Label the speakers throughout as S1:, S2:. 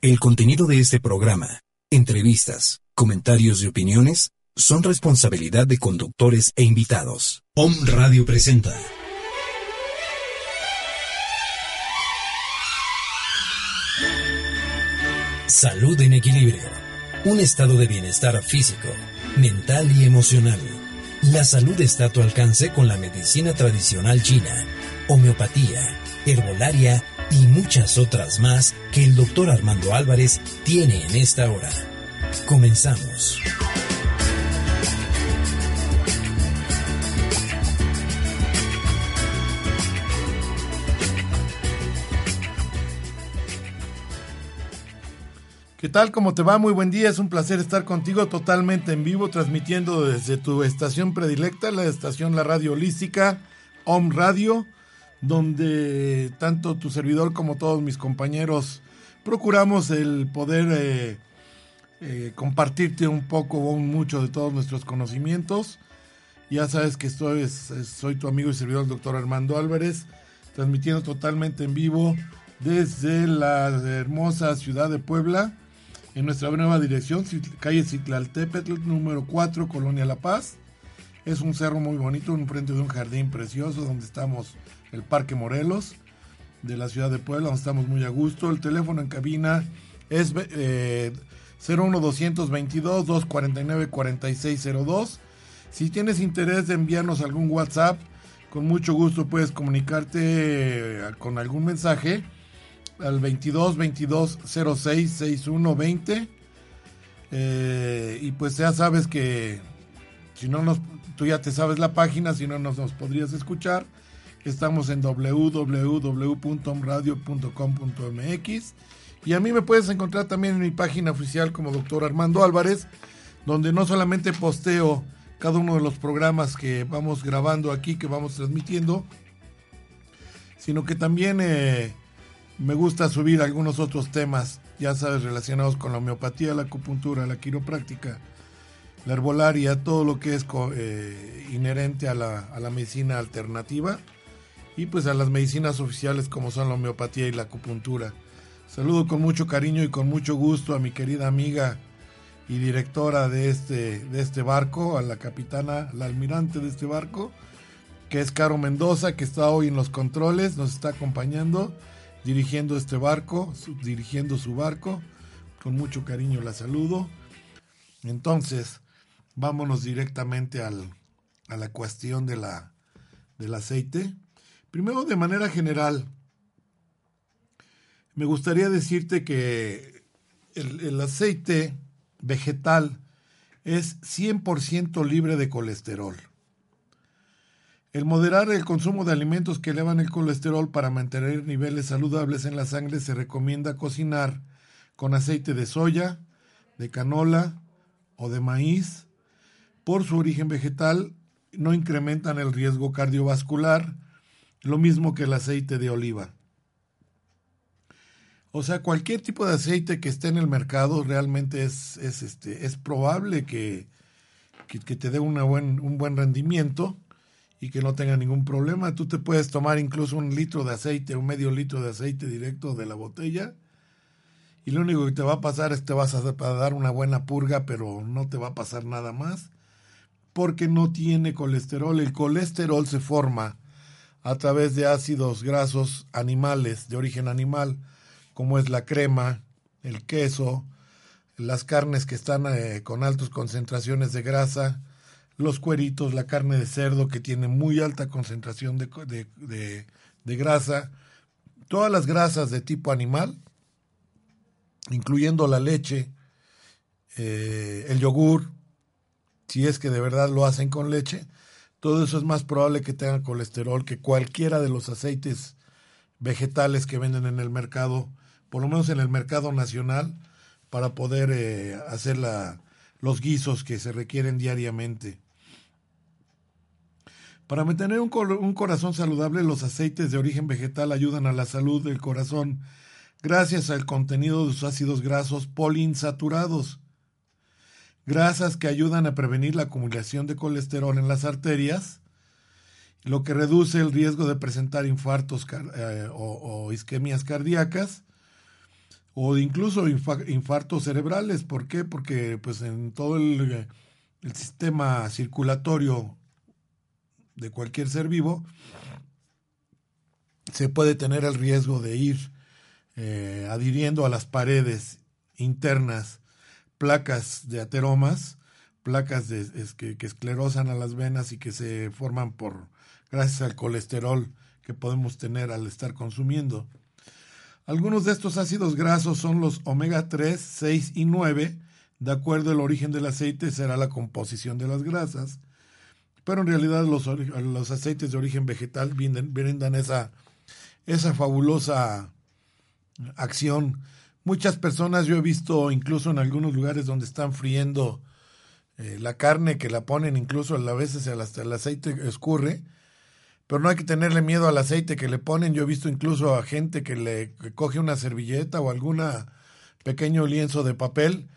S1: El contenido de este programa, entrevistas, comentarios y opiniones son responsabilidad de conductores e invitados. Om Radio presenta. Salud en equilibrio. Un estado de bienestar físico, mental y emocional. La salud está a tu alcance con la medicina tradicional china, homeopatía, herbolaria y muchas otras más que el doctor Armando Álvarez tiene en esta hora. Comenzamos.
S2: ¿Qué tal? ¿Cómo te va? Muy buen día. Es un placer estar contigo totalmente en vivo, transmitiendo desde tu estación predilecta, la estación La Radio Holística, Om Radio, donde tanto tu servidor como todos mis compañeros procuramos el poder eh, eh, compartirte un poco o mucho de todos nuestros conocimientos. Ya sabes que estoy, soy tu amigo y servidor, el doctor Armando Álvarez, transmitiendo totalmente en vivo desde la hermosa ciudad de Puebla en nuestra nueva dirección, calle Citlaltépetl, número 4, Colonia La Paz. Es un cerro muy bonito, en frente de un jardín precioso donde estamos, el Parque Morelos de la ciudad de Puebla, donde estamos muy a gusto. El teléfono en cabina es eh, 01222 249 4602. Si tienes interés de enviarnos algún WhatsApp, con mucho gusto puedes comunicarte eh, con algún mensaje al 22 22 06 61 20. y pues ya sabes que si no nos, tú ya te sabes la página, si no nos, nos podrías escuchar. Estamos en www.omradio.com.mx y a mí me puedes encontrar también en mi página oficial como doctor Armando Álvarez, donde no solamente posteo cada uno de los programas que vamos grabando aquí, que vamos transmitiendo, sino que también eh, me gusta subir algunos otros temas, ya sabes, relacionados con la homeopatía, la acupuntura, la quiropráctica, la herbolaria, todo lo que es eh, inherente a la, a la, medicina alternativa y pues a las medicinas oficiales como son la homeopatía y la acupuntura. Saludo con mucho cariño y con mucho gusto a mi querida amiga y directora de este, de este barco, a la capitana, la almirante de este barco, que es Caro Mendoza, que está hoy en los controles, nos está acompañando dirigiendo este barco, dirigiendo su barco. Con mucho cariño la saludo. Entonces, vámonos directamente al, a la cuestión de la, del aceite. Primero, de manera general, me gustaría decirte que el, aceite vegetal es 100% libre de colesterol. El moderar el consumo de alimentos que elevan el colesterol para mantener niveles saludables en la sangre se recomienda cocinar con aceite de soya, de canola o de maíz. Por su origen vegetal, no incrementan el riesgo cardiovascular, lo mismo que el aceite de oliva. O sea, cualquier tipo de aceite que esté en el mercado realmente es, es, este, es probable que, que, te dé una buen, un buen rendimiento y que no tenga ningún problema. Tú te puedes tomar incluso un litro de aceite, un medio litro de aceite directo de la botella y lo único que te va a pasar es que te vas a dar una buena purga, pero no te va a pasar nada más porque no tiene colesterol. El colesterol se forma a través de ácidos grasos animales, de origen animal, como es la crema, el queso, las carnes que están eh, con altas concentraciones de grasa, los cueritos, la carne de cerdo que tiene muy alta concentración de, de, de, grasa, todas las grasas de tipo animal, incluyendo la leche, eh, el yogur, si es que de verdad lo hacen con leche, todo eso es más probable que tenga colesterol que cualquiera de los aceites vegetales que venden en el mercado por lo menos en el mercado nacional, para poder eh, hacer los guisos que se requieren diariamente. Para mantener un, un, corazón saludable, los aceites de origen vegetal ayudan a la salud del corazón gracias al contenido de sus ácidos grasos poliinsaturados, grasas que ayudan a prevenir la acumulación de colesterol en las arterias, lo que reduce el riesgo de presentar infartos eh, o, isquemias cardíacas o incluso infartos cerebrales. ¿Por qué? Porque pues en todo el, sistema circulatorio de cualquier ser vivo se puede tener el riesgo de ir eh, adhiriendo a las paredes internas placas de ateromas, placas que, esclerosan a las venas y que se forman por gracias al colesterol que podemos tener al estar consumiendo. Algunos de estos ácidos grasos son los omega 3, 6 y 9. De acuerdo al origen del aceite será la composición de las grasas. Pero en realidad los, los aceites de origen vegetal brindan esa, esa fabulosa acción Muchas personas yo he visto incluso en algunos lugares donde están friendo eh, la carne que la ponen incluso a veces hasta el aceite escurre, pero no hay que tenerle miedo al aceite que le ponen. Yo he visto incluso a gente que le coge una servilleta o alguna pequeño lienzo de papel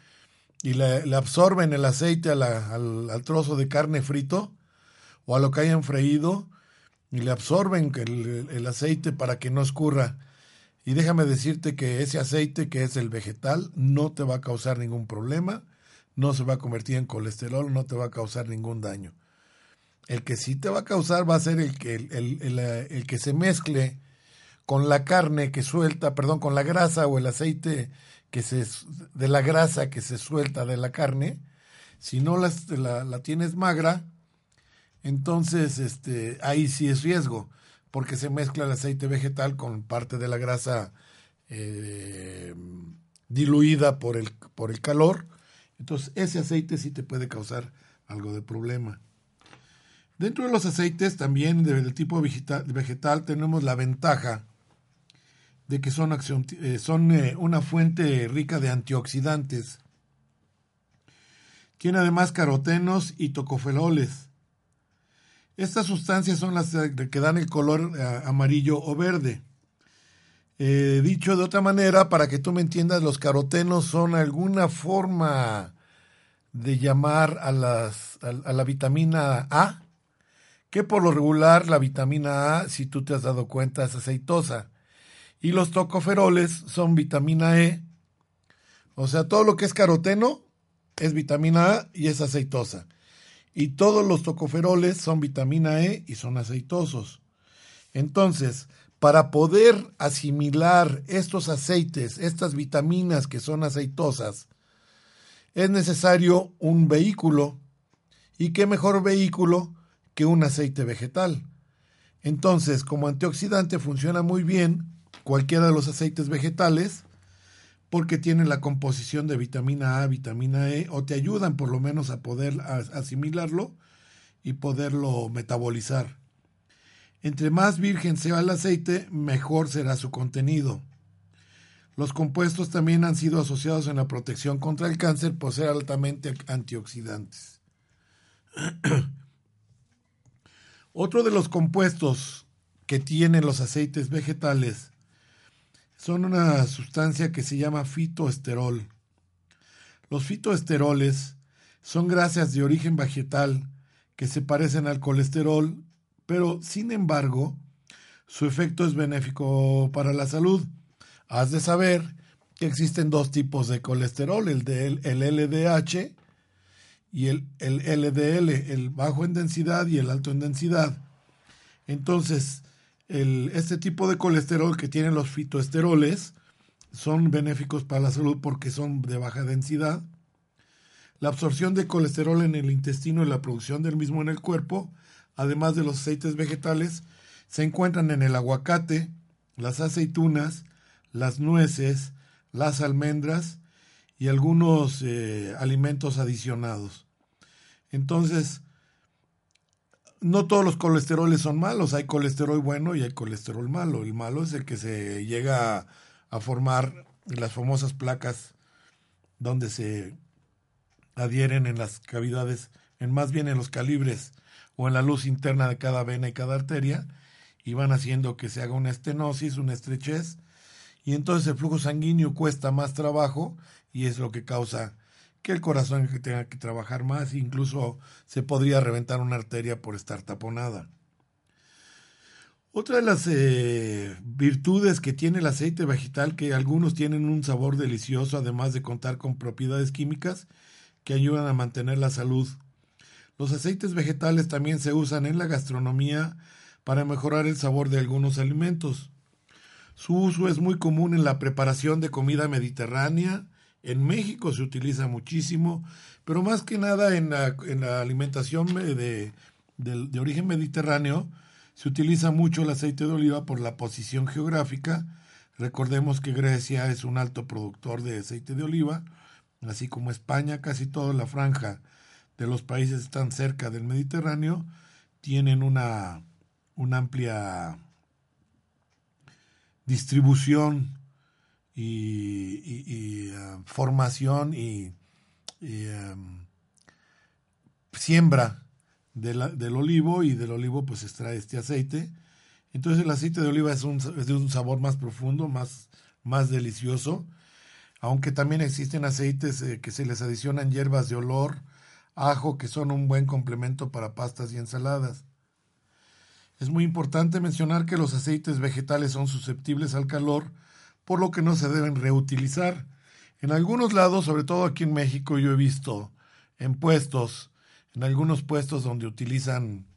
S2: y le, absorben el aceite al, al, trozo de carne frito o a lo que hayan freído y le absorben el aceite para que no escurra. Y déjame decirte que ese aceite que es el vegetal no te va a causar ningún problema, no se va a convertir en colesterol, no te va a causar ningún daño. El que sí te va a causar va a ser el que, el, que se mezcle con la carne que suelta, perdón, con la grasa o el aceite que se, de la grasa que se suelta de la carne. Si no la, la, la tienes magra, entonces este, ahí sí es riesgo porque se mezcla el aceite vegetal con parte de la grasa eh, diluida por el, por el calor. Entonces ese aceite sí te puede causar algo de problema. Dentro de los aceites también del tipo vegetal, tenemos la ventaja de que son, eh, son eh, una fuente rica de antioxidantes. Tiene además carotenos y tocoferoles, estas sustancias son las que dan el color eh, amarillo o verde. Eh, dicho de otra manera, para que tú me entiendas, los carotenos son alguna forma de llamar a, a, la vitamina A, que por lo regular la vitamina A, si tú te has dado cuenta, es aceitosa. Y los tocoferoles son vitamina E. O sea, todo lo que es caroteno es vitamina A y es aceitosa. Y todos los tocoferoles son vitamina E y son aceitosos. Entonces, para poder asimilar estos aceites, estas vitaminas que son aceitosas, es necesario un vehículo. ¿Y qué mejor vehículo que un aceite vegetal? Entonces, como antioxidante funciona muy bien cualquiera de los aceites vegetales, porque tienen la composición de vitamina A, vitamina E, o te ayudan por lo menos a poder asimilarlo y poderlo metabolizar. Entre más virgen sea el aceite, mejor será su contenido. Los compuestos también han sido asociados en la protección contra el cáncer por ser altamente antioxidantes. Otro de los compuestos que tienen los aceites vegetales son una sustancia que se llama fitoesterol. Los fitoesteroles son grasas de origen vegetal que se parecen al colesterol, pero sin embargo, su efecto es benéfico para la salud. Has de saber que existen dos tipos de colesterol, el, de, LDH y el, el LDL, el bajo en densidad y el alto en densidad. Entonces, este tipo de colesterol que tienen los fitoesteroles son benéficos para la salud porque son de baja densidad. La absorción de colesterol en el intestino y la producción del mismo en el cuerpo, además de los aceites vegetales, se encuentran en el aguacate, las aceitunas, las nueces, las almendras y algunos eh, alimentos adicionados. Entonces, no todos los colesteroles son malos, hay colesterol bueno y hay colesterol malo. El malo es el que se llega a formar las famosas placas donde se adhieren en las cavidades, en más bien en los calibres o en la luz interna de cada vena y cada arteria, y van haciendo que se haga una estenosis, una estrechez, y entonces el flujo sanguíneo cuesta más trabajo y es lo que causa que el corazón tenga que trabajar más, incluso se podría reventar una arteria por estar taponada. Otra de las eh, virtudes que tiene el aceite vegetal, que algunos tienen un sabor delicioso, además de contar con propiedades químicas que ayudan a mantener la salud. Los aceites vegetales también se usan en la gastronomía para mejorar el sabor de algunos alimentos. Su uso es muy común en la preparación de comida mediterránea, en México se utiliza muchísimo, pero más que nada en la, alimentación de origen mediterráneo, se utiliza mucho el aceite de oliva por la posición geográfica. Recordemos que Grecia es un alto productor de aceite de oliva, así como España, casi toda la franja de los países están cerca del Mediterráneo, tienen una, una amplia distribución y, uh, formación y, siembra del olivo y del olivo pues extrae este aceite. Entonces el aceite de oliva es, un, de un sabor más profundo, más, más delicioso, aunque también existen aceites eh, que se les adicionan hierbas de olor, ajo, que son un buen complemento para pastas y ensaladas. Es muy importante mencionar que los aceites vegetales son susceptibles al calor, por lo que no se deben reutilizar. En algunos lados, sobre todo aquí en México, yo he visto en puestos en algunos puestos donde utilizan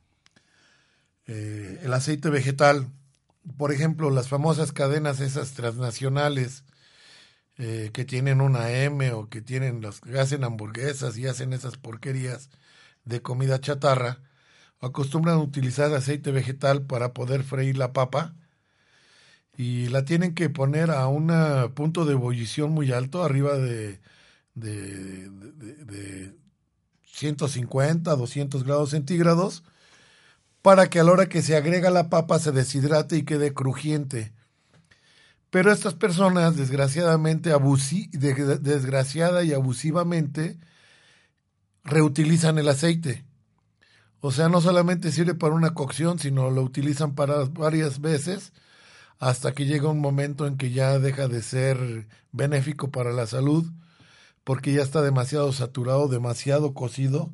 S2: eh, el aceite vegetal, por ejemplo, las famosas cadenas esas transnacionales eh, que tienen una M o que tienen las hacen hamburguesas y hacen esas porquerías de comida chatarra, acostumbran utilizar aceite vegetal para poder freír la papa y la tienen que poner a un punto de ebullición muy alto, arriba de, de 150, 200 grados centígrados, para que a la hora que se agrega la papa se deshidrate y quede crujiente. Pero estas personas, desgraciadamente, desgraciada y abusivamente, reutilizan el aceite. O sea, no solamente sirve para una cocción, sino lo utilizan para varias veces hasta que llega un momento en que ya deja de ser benéfico para la salud porque ya está demasiado saturado, demasiado cocido,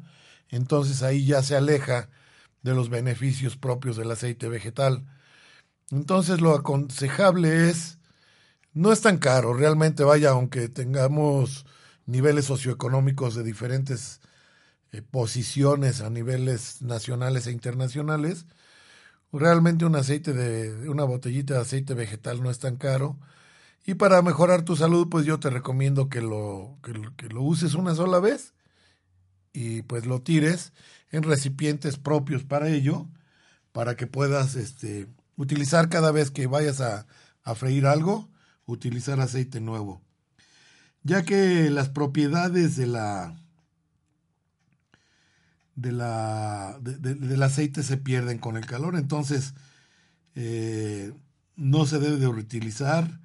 S2: entonces ahí ya se aleja de los beneficios propios del aceite vegetal. Entonces lo aconsejable es, no es tan caro, realmente vaya, aunque tengamos niveles socioeconómicos de diferentes eh, posiciones a niveles nacionales e internacionales, realmente un aceite de, una botellita de aceite vegetal no es tan caro y para mejorar tu salud, pues yo te recomiendo que lo, que, lo uses una sola vez y pues lo tires en recipientes propios para ello, para que puedas este, utilizar cada vez que vayas a, freír algo, utilizar aceite nuevo. Ya que las propiedades de la, de la, del aceite se pierden con el calor, entonces eh, no se debe de reutilizar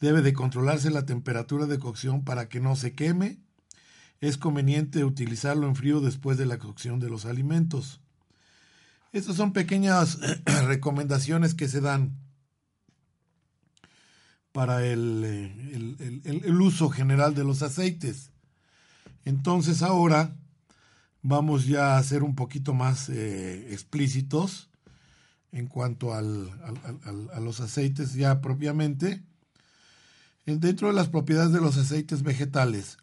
S2: Debe de controlarse la temperatura de cocción para que no se queme. Es conveniente utilizarlo en frío después de la cocción de los alimentos. Estas son pequeñas recomendaciones que se dan para el, el, uso general de los aceites. Entonces ahora vamos ya a ser un poquito más eh, explícitos en cuanto al, a los aceites ya propiamente dentro de las propiedades de los aceites vegetales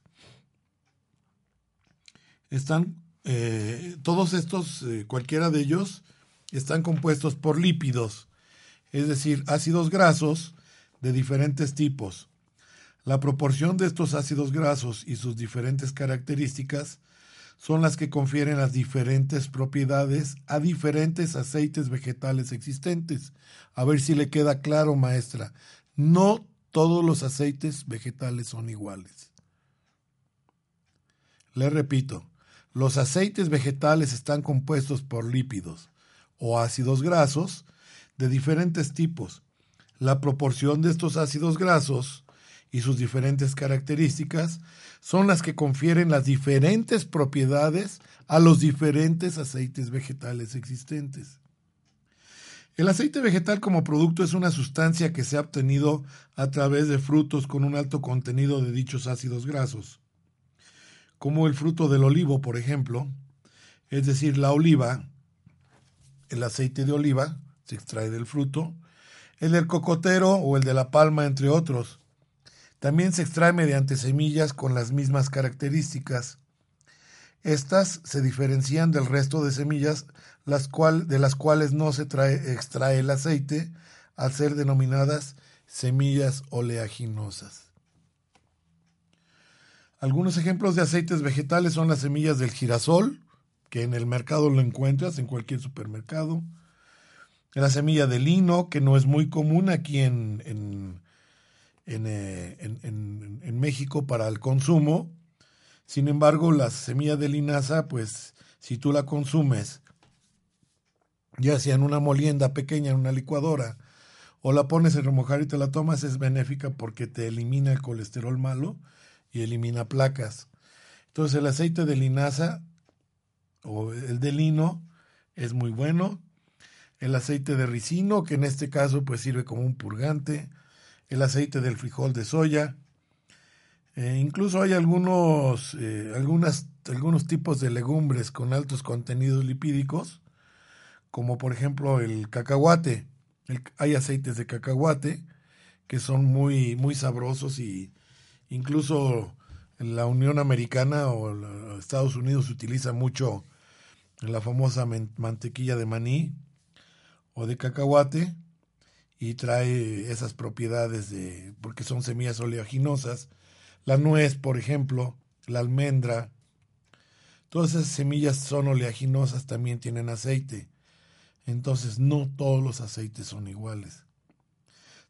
S2: están eh, todos estos, eh, cualquiera de ellos, están compuestos por lípidos, es decir, ácidos grasos de diferentes tipos. La proporción de estos ácidos grasos y sus diferentes características son las que confieren las diferentes propiedades a diferentes aceites vegetales existentes. A ver si le queda claro, maestra. No todos los aceites vegetales son iguales. Le repito, los aceites vegetales están compuestos por lípidos o ácidos grasos de diferentes tipos. La proporción de estos ácidos grasos y sus diferentes características son las que confieren las diferentes propiedades a los diferentes aceites vegetales existentes. El aceite vegetal como producto es una sustancia que se ha obtenido a través de frutos con un alto contenido de dichos ácidos grasos, como el fruto del olivo, por ejemplo, es decir, la oliva, el aceite de oliva se extrae del fruto, el del cocotero o el de la palma, entre otros. También se extrae mediante semillas con las mismas características. Estas se diferencian del resto de semillas de las cuales no se trae, extrae el aceite al ser denominadas semillas oleaginosas. Algunos ejemplos de aceites vegetales son las semillas del girasol, que en el mercado lo encuentras en cualquier supermercado. La semilla de lino, que no es muy común aquí en, en, eh, en México para el consumo, sin embargo, la semilla de linaza, pues si tú la consumes, ya sea en una molienda pequeña, en una licuadora, o la pones en remojar y te la tomas, es benéfica porque te elimina el colesterol malo y elimina placas. Entonces el aceite de linaza o el de lino es muy bueno. El aceite de ricino, que en este caso pues sirve como un purgante. El aceite del frijol de soya, eh, incluso hay algunos, eh, algunas, algunos tipos de legumbres con altos contenidos lipídicos, como por ejemplo el cacahuate. hay aceites de cacahuate que son muy, muy sabrosos y incluso en la Unión Americana o Estados Unidos utiliza mucho la famosa mantequilla de maní o de cacahuate y trae esas propiedades de porque son semillas oleaginosas la nuez, por ejemplo, la almendra, todas esas semillas son oleaginosas, también tienen aceite. Entonces no todos los aceites son iguales.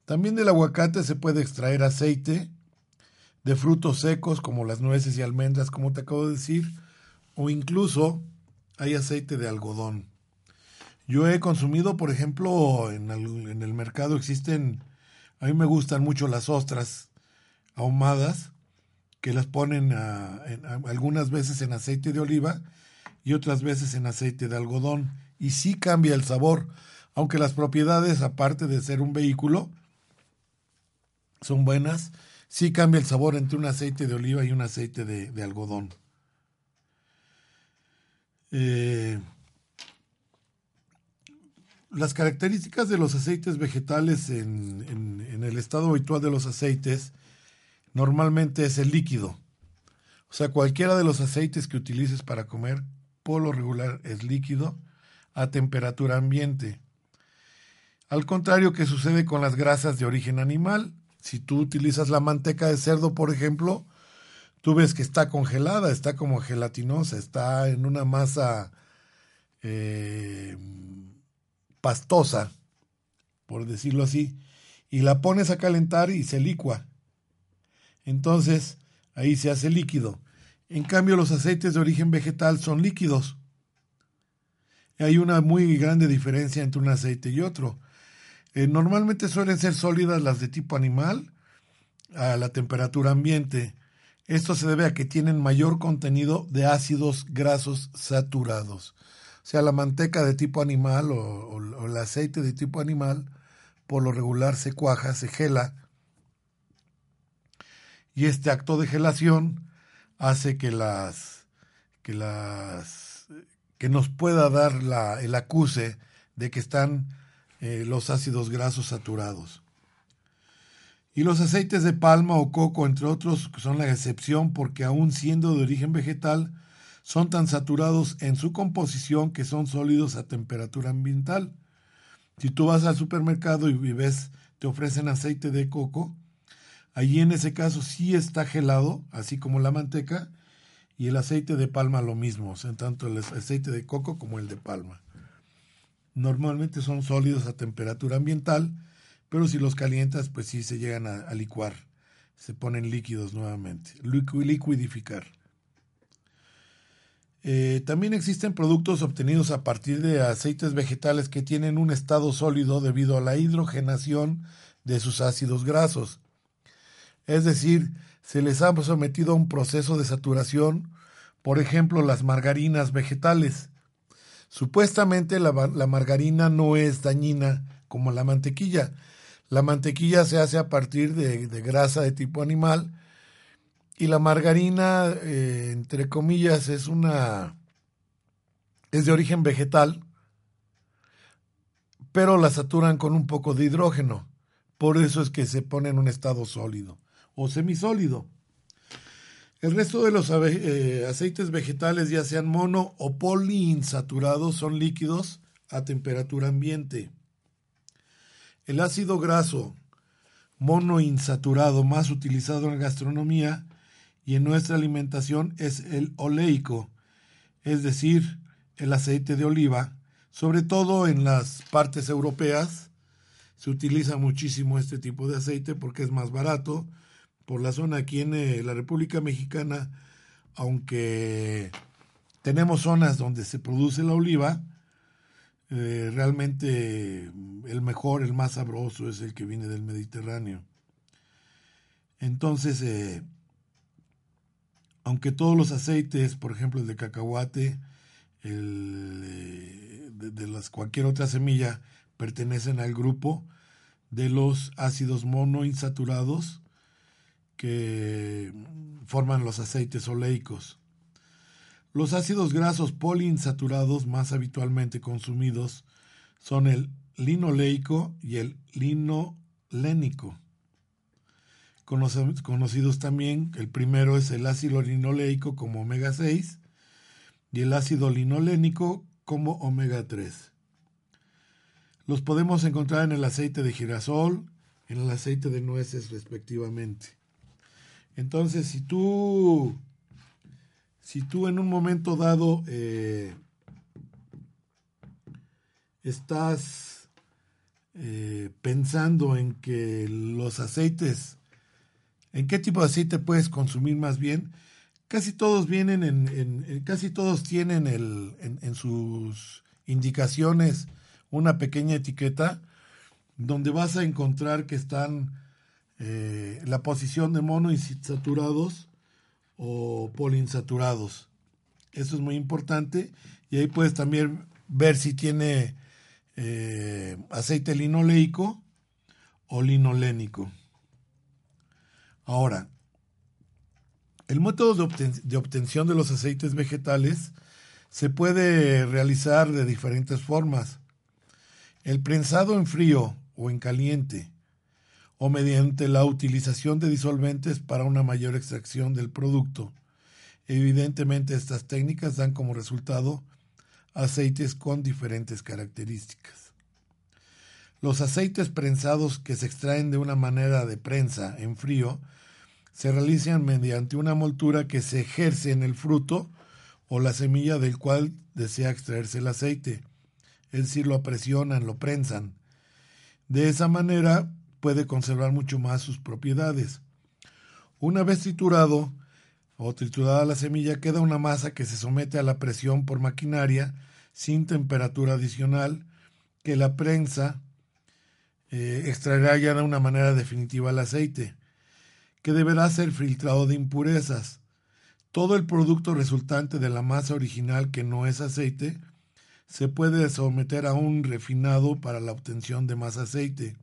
S2: También del aguacate se puede extraer aceite de frutos secos como las nueces y almendras, como te acabo de decir, o incluso hay aceite de algodón. Yo he consumido, por ejemplo, en el, mercado existen, a mí me gustan mucho las ostras ahumadas, que las ponen algunas veces en aceite de oliva y otras veces en aceite de algodón. Y sí cambia el sabor, aunque las propiedades, aparte de ser un vehículo, son buenas, sí cambia el sabor entre un aceite de oliva y un aceite de, algodón. Eh, las características de los aceites vegetales en, el estado habitual de los aceites normalmente es el líquido. O sea, cualquiera de los aceites que utilices para comer, por lo regular es líquido a temperatura ambiente. Al contrario que sucede con las grasas de origen animal, si tú utilizas la manteca de cerdo, por ejemplo, tú ves que está congelada, está como gelatinosa, está en una masa eh, pastosa, por decirlo así, y la pones a calentar y se licua. Entonces, ahí se hace líquido. En cambio, los aceites de origen vegetal son líquidos. Hay una muy grande diferencia entre un aceite y otro. Eh, normalmente suelen ser sólidas las de tipo animal a la temperatura ambiente. Esto se debe a que tienen mayor contenido de ácidos grasos saturados. Sea, la manteca de tipo animal o, el aceite de tipo animal, por lo regular se cuaja, se gela y este acto de gelación hace que las que las que nos pueda dar la, el acuse de que están eh, los ácidos grasos saturados. Y los aceites de palma o coco, entre otros, son la excepción porque aun siendo de origen vegetal, son tan saturados en su composición que son sólidos a temperatura ambiental. Si tú vas al supermercado y ves, te ofrecen aceite de coco, Allí en ese caso sí está gelado, así como la manteca, y el aceite de palma lo mismo, o sea, tanto el aceite de coco como el de palma. Normalmente son sólidos a temperatura ambiental, pero si los calientas, pues sí se llegan a, licuar, se ponen líquidos nuevamente, liquidificar. Eh, también existen productos obtenidos a partir de aceites vegetales que tienen un estado sólido debido a la hidrogenación de sus ácidos grasos. Es decir, se les ha sometido a un proceso de saturación, por ejemplo, las margarinas vegetales. Supuestamente la, margarina no es dañina como la mantequilla. La mantequilla se hace a partir de, grasa de tipo animal y la margarina, eh, entre comillas, es una es de origen vegetal, pero la saturan con un poco de hidrógeno. Por eso es que se pone en un estado sólido o semisólido. El resto de los eh, aceites vegetales, ya sean mono o poliinsaturados, son líquidos a temperatura ambiente. El ácido graso monoinsaturado más utilizado en gastronomía y en nuestra alimentación es el oleico, es decir, el aceite de oliva, sobre todo en las partes europeas. Se utiliza muchísimo este tipo de aceite porque es más barato por la zona aquí en eh, la República Mexicana, aunque tenemos zonas donde se produce la oliva, eh, realmente el mejor, el más sabroso es el que viene del Mediterráneo. Entonces, eh, aunque todos los aceites, por ejemplo el de cacahuate, de las, cualquier otra semilla, pertenecen al grupo de los ácidos monoinsaturados, que forman los aceites oleicos. Los ácidos grasos poliinsaturados más habitualmente consumidos son el linoleico y el linolénico. Conocidos también, el primero es el ácido linoleico como omega 6 y el ácido linolénico como omega 3. Los podemos encontrar en el aceite de girasol, en el aceite de nueces respectivamente. Entonces, si tú, si tú en un momento dado eh, estás eh, pensando en que los aceites, en qué tipo de aceite puedes consumir más bien, casi todos vienen en, casi todos tienen el, en, sus indicaciones una pequeña etiqueta donde vas a encontrar que están eh, la posición de monoinsaturados o poliinsaturados. Eso es muy importante y ahí puedes también ver si tiene eh, aceite linoleico o linolénico. Ahora, el método de obtención de los aceites vegetales se puede realizar de diferentes formas. El prensado en frío o en caliente, o mediante la utilización de disolventes para una mayor extracción del producto. Evidentemente estas técnicas dan como resultado aceites con diferentes características. Los aceites prensados que se extraen de una manera de prensa en frío se realizan mediante una moltura que se ejerce en el fruto o la semilla del cual desea extraerse el aceite, es decir, lo presionan, lo prensan. De esa manera puede conservar mucho más sus propiedades. Una vez triturado o triturada la semilla, queda una masa que se somete a la presión por maquinaria sin temperatura adicional, que la prensa eh, extraerá ya de una manera definitiva el aceite, que deberá ser filtrado de impurezas. Todo el producto resultante de la masa original que no es aceite se puede someter a un refinado para la obtención de más aceite.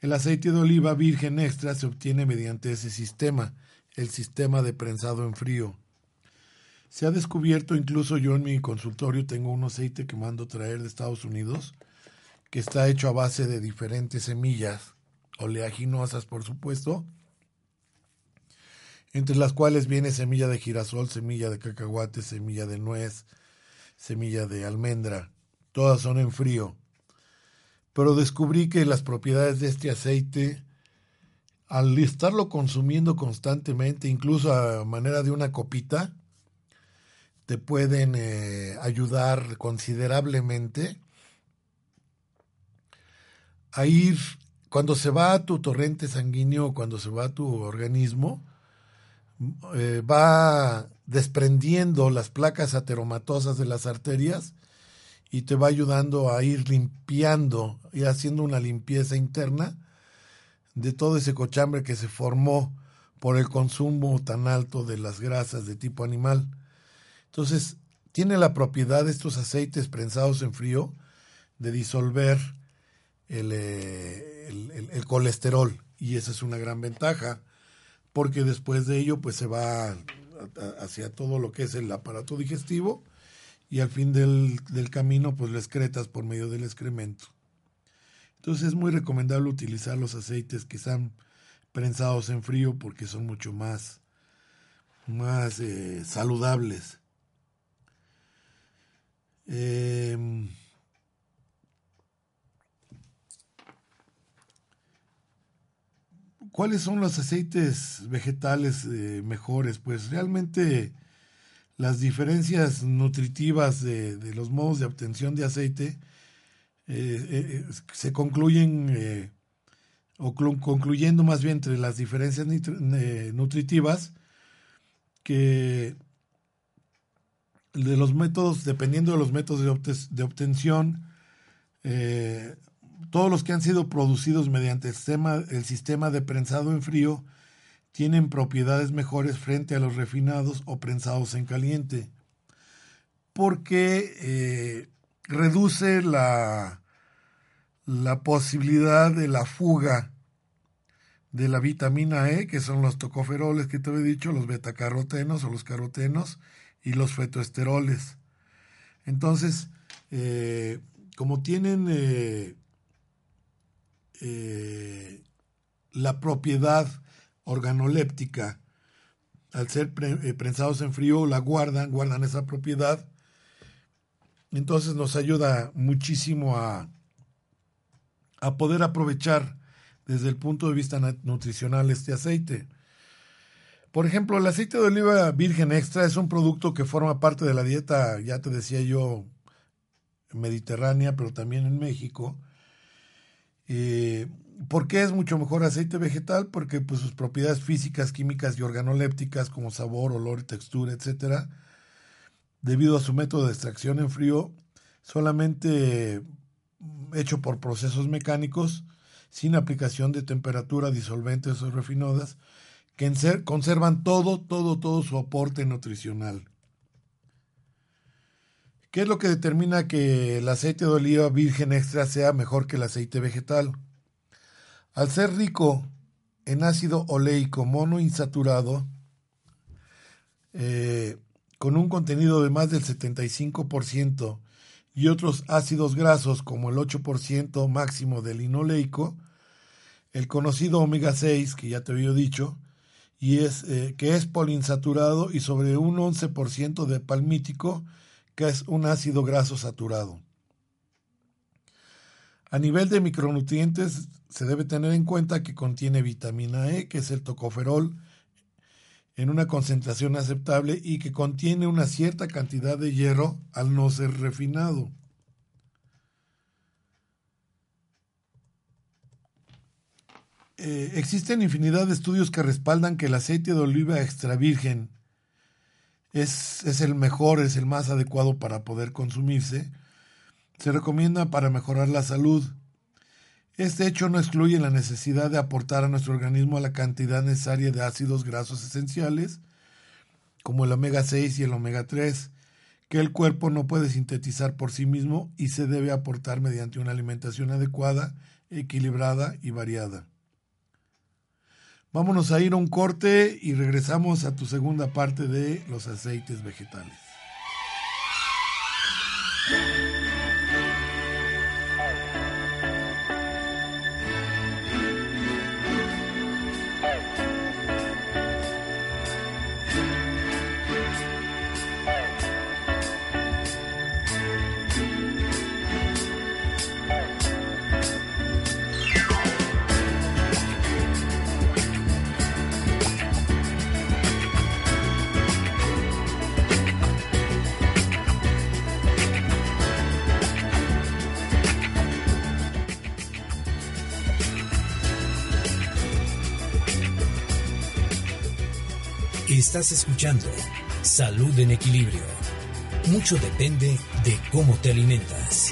S2: El aceite de oliva virgen extra se obtiene mediante ese sistema, el sistema de prensado en frío. Se ha descubierto, incluso yo en mi consultorio tengo un aceite que mando traer de Estados Unidos, que está hecho a base de diferentes semillas, oleaginosas por supuesto, entre las cuales viene semilla de girasol, semilla de cacahuate, semilla de nuez, semilla de almendra, todas son en frío. Pero descubrí que las propiedades de este aceite, al estarlo consumiendo constantemente, incluso a manera de una copita, te pueden eh, ayudar considerablemente a ir, cuando se va a tu torrente sanguíneo, cuando se va a tu organismo, eh, va desprendiendo las placas ateromatosas de las arterias y te va ayudando a ir limpiando y haciendo una limpieza interna de todo ese cochambre que se formó por el consumo tan alto de las grasas de tipo animal. Entonces, tiene la propiedad de estos aceites prensados en frío de disolver el, eh, el, colesterol y esa es una gran ventaja porque después de ello pues se va hacia todo lo que es el aparato digestivo y al fin del, del camino pues lo excretas por medio del excremento. Entonces es muy recomendable utilizar los aceites que están prensados en frío porque son mucho más, más eh, saludables. Em, ¿Cuáles son los aceites vegetales eh, mejores? Pues realmente las diferencias nutritivas de, los modos de obtención de aceite eh, se concluyen o concluyendo más bien entre las diferencias nutritivas, que de los métodos, dependiendo de los métodos de, obtención, eh, todos los que han sido producidos mediante el sistema, de prensado en frío tienen propiedades mejores frente a los refinados o prensados en caliente, porque eh, reduce la, la posibilidad de la fuga de la vitamina E, que son los tocoferoles que te he dicho, los betacarotenos o los carotenos y los fetoesteroles. Entonces, eh, como tienen eh, eh, la propiedad organoléptica, al ser prensados en frío, la guardan, guardan esa propiedad, entonces nos ayuda muchísimo a, a poder aprovechar desde el punto de vista nutricional este aceite. Por ejemplo, el aceite de oliva virgen extra es un producto que forma parte de la dieta, ya te decía yo, mediterránea, pero también en México. Eh, ¿Por qué es mucho mejor aceite vegetal? Porque pues, sus propiedades físicas, químicas y organolépticas, como sabor, olor y textura, etcétera, debido a su método de extracción en frío, solamente hecho por procesos mecánicos, sin aplicación de temperatura, disolventes o refinadas, que conservan todo, todo, todo su aporte nutricional. ¿Qué es lo que determina que el aceite de oliva virgen extra sea mejor que el aceite vegetal? Al ser rico en ácido oleico monoinsaturado, eh, con un contenido de más del 75% y otros ácidos grasos como el 8% máximo del linoleico, el conocido omega 6, que ya te había dicho, y es, eh, que es polinsaturado y sobre un 11% de palmítico, que es un ácido graso saturado. A nivel de micronutrientes, se debe tener en cuenta que contiene vitamina E, que es el tocoferol, en una concentración aceptable y que contiene una cierta cantidad de hierro al no ser refinado. Eh, existen infinidad de estudios que respaldan que el aceite de oliva extra virgen es, es el mejor, es el más adecuado para poder consumirse. Se recomienda para mejorar la salud. Este hecho no excluye la necesidad de aportar a nuestro organismo la cantidad necesaria de ácidos grasos esenciales, como el omega 6 y el omega 3, que el cuerpo no puede sintetizar por sí mismo y se debe aportar mediante una alimentación adecuada, equilibrada y variada. Vámonos a ir a un corte y regresamos a tu segunda parte de los aceites vegetales.
S1: Salud en Equilibrio. Mucho depende de cómo te alimentas.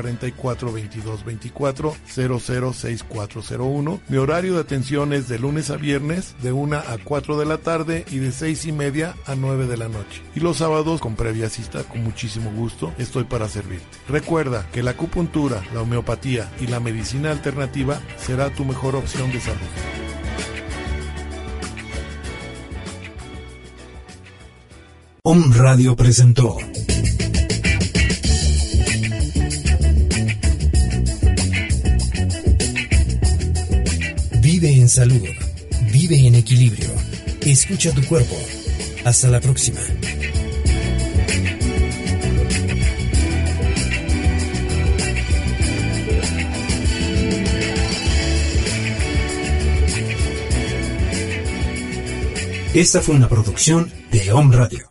S2: 44 22 24 006401. Mi horario de atención es de lunes a viernes de 1 a 4 de la tarde y de 6 y media a 9 de la noche. Y los sábados con previa cita con muchísimo gusto estoy para servirte. Recuerda que la acupuntura, la homeopatía y la medicina alternativa será tu mejor opción de salud.
S1: Om Radio presentó en salud. Vive en equilibrio. Escucha tu cuerpo. Hasta la próxima. Esta fue una producción de Home Radio.